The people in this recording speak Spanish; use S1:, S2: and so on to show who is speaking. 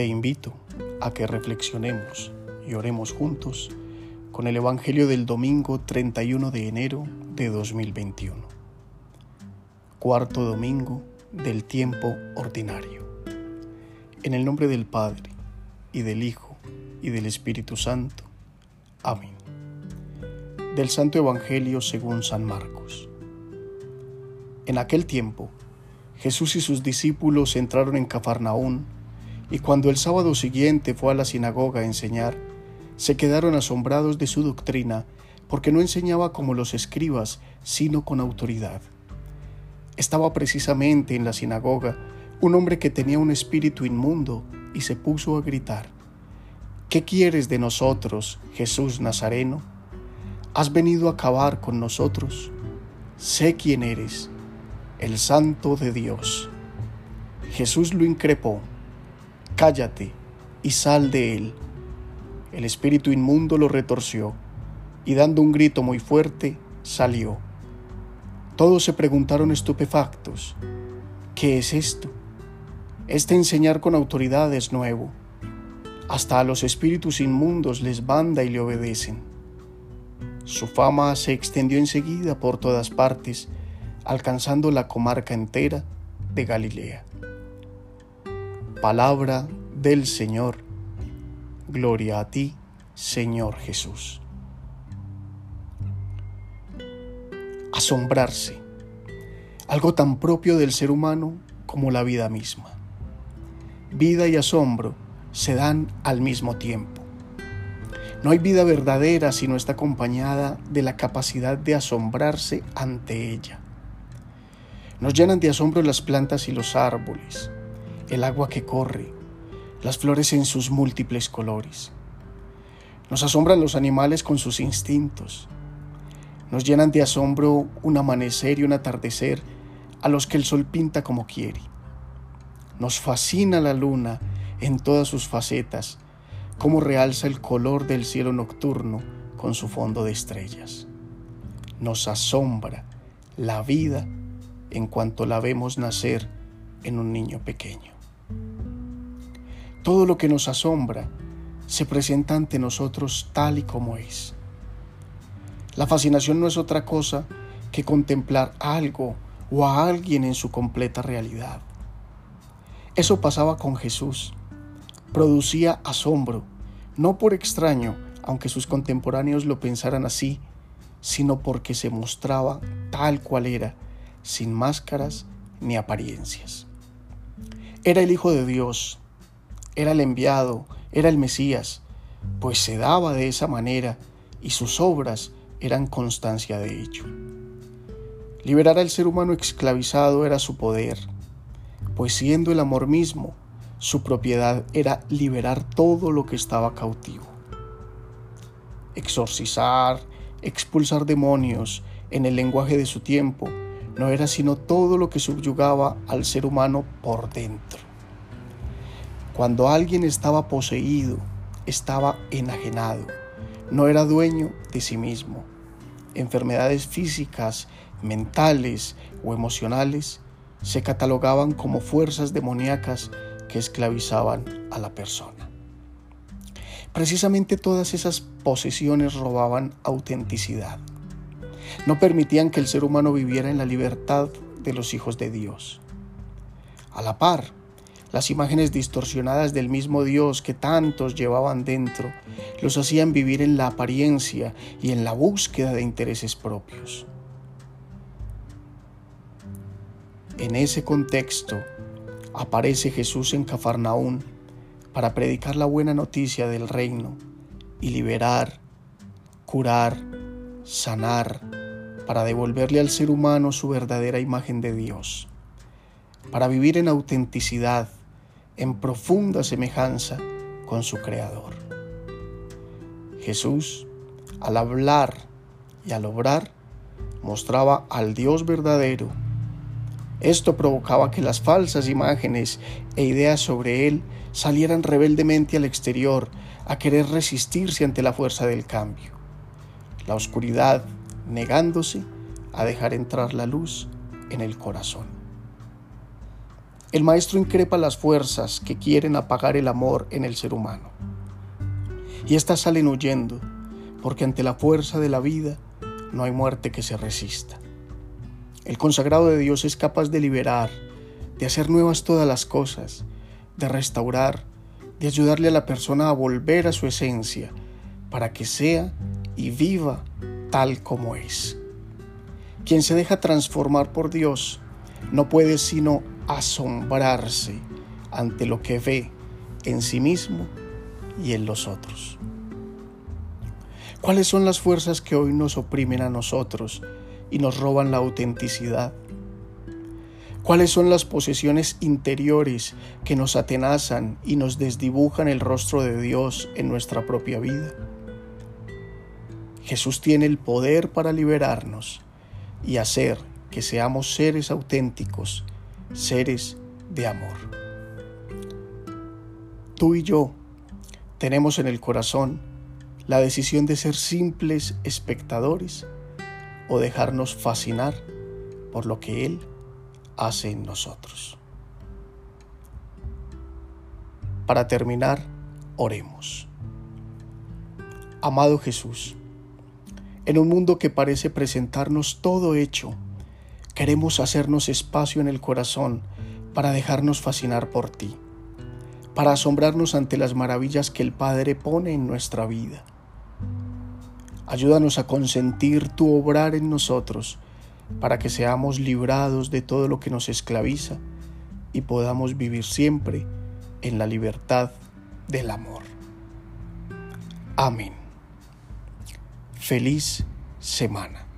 S1: Te invito a que reflexionemos y oremos juntos con el Evangelio del domingo 31 de enero de 2021. Cuarto domingo del tiempo ordinario. En el nombre del Padre, y del Hijo, y del Espíritu Santo. Amén. Del Santo Evangelio según San Marcos. En aquel tiempo, Jesús y sus discípulos entraron en Cafarnaún, y cuando el sábado siguiente fue a la sinagoga a enseñar, se quedaron asombrados de su doctrina, porque no enseñaba como los escribas, sino con autoridad. Estaba precisamente en la sinagoga un hombre que tenía un espíritu inmundo y se puso a gritar, ¿Qué quieres de nosotros, Jesús Nazareno? ¿Has venido a acabar con nosotros? Sé quién eres, el Santo de Dios. Jesús lo increpó, Cállate y sal de él. El espíritu inmundo lo retorció y dando un grito muy fuerte, salió. Todos se preguntaron estupefactos, ¿qué es esto? Este enseñar con autoridad es nuevo. Hasta a los espíritus inmundos les banda y le obedecen. Su fama se extendió enseguida por todas partes, alcanzando la comarca entera de Galilea. Palabra del Señor. Gloria a ti, Señor Jesús. Asombrarse. Algo tan propio del ser humano como la vida misma. Vida y asombro se dan al mismo tiempo. No hay vida verdadera si no está acompañada de la capacidad de asombrarse ante ella. Nos llenan de asombro las plantas y los árboles, el agua que corre, las flores en sus múltiples colores. Nos asombran los animales con sus instintos. Nos llenan de asombro un amanecer y un atardecer a los que el sol pinta como quiere. Nos fascina la luna en todas sus facetas, como realza el color del cielo nocturno con su fondo de estrellas. Nos asombra la vida en cuanto la vemos nacer en un niño pequeño. Todo lo que nos asombra se presenta ante nosotros tal y como es. La fascinación no es otra cosa que contemplar algo o a alguien en su completa realidad. Eso pasaba con Jesús. Producía asombro, no por extraño, aunque sus contemporáneos lo pensaran así, sino porque se mostraba tal cual era, sin máscaras ni apariencias. Era el Hijo de Dios, era el enviado, era el Mesías, pues se daba de esa manera y sus obras eran constancia de ello. Liberar al ser humano esclavizado era su poder, pues siendo el amor mismo, su propiedad era liberar todo lo que estaba cautivo. Exorcizar, expulsar demonios en el lenguaje de su tiempo, no era sino todo lo que subyugaba al ser humano por dentro. Cuando alguien estaba poseído, estaba enajenado, no era dueño de sí mismo. Enfermedades físicas, mentales o emocionales se catalogaban como fuerzas demoníacas que esclavizaban a la persona. Precisamente todas esas posesiones robaban autenticidad. No permitían que el ser humano viviera en la libertad de los hijos de Dios. A la par, las imágenes distorsionadas del mismo Dios que tantos llevaban dentro los hacían vivir en la apariencia y en la búsqueda de intereses propios. En ese contexto aparece Jesús en Cafarnaún para predicar la buena noticia del reino y liberar, curar, sanar, para devolverle al ser humano su verdadera imagen de Dios, para vivir en autenticidad, en profunda semejanza con su Creador. Jesús, al hablar y al obrar, mostraba al Dios verdadero. Esto provocaba que las falsas imágenes e ideas sobre Él salieran rebeldemente al exterior a querer resistirse ante la fuerza del cambio. La oscuridad negándose a dejar entrar la luz en el corazón. El maestro increpa las fuerzas que quieren apagar el amor en el ser humano. Y éstas salen huyendo, porque ante la fuerza de la vida no hay muerte que se resista. El consagrado de Dios es capaz de liberar, de hacer nuevas todas las cosas, de restaurar, de ayudarle a la persona a volver a su esencia, para que sea y viva tal como es. Quien se deja transformar por Dios no puede sino asombrarse ante lo que ve en sí mismo y en los otros. ¿Cuáles son las fuerzas que hoy nos oprimen a nosotros y nos roban la autenticidad? ¿Cuáles son las posesiones interiores que nos atenazan y nos desdibujan el rostro de Dios en nuestra propia vida? Jesús tiene el poder para liberarnos y hacer que seamos seres auténticos, seres de amor. Tú y yo tenemos en el corazón la decisión de ser simples espectadores o dejarnos fascinar por lo que Él hace en nosotros. Para terminar, oremos. Amado Jesús, en un mundo que parece presentarnos todo hecho, queremos hacernos espacio en el corazón para dejarnos fascinar por ti, para asombrarnos ante las maravillas que el Padre pone en nuestra vida. Ayúdanos a consentir tu obrar en nosotros, para que seamos librados de todo lo que nos esclaviza y podamos vivir siempre en la libertad del amor. Amén. Feliz semana.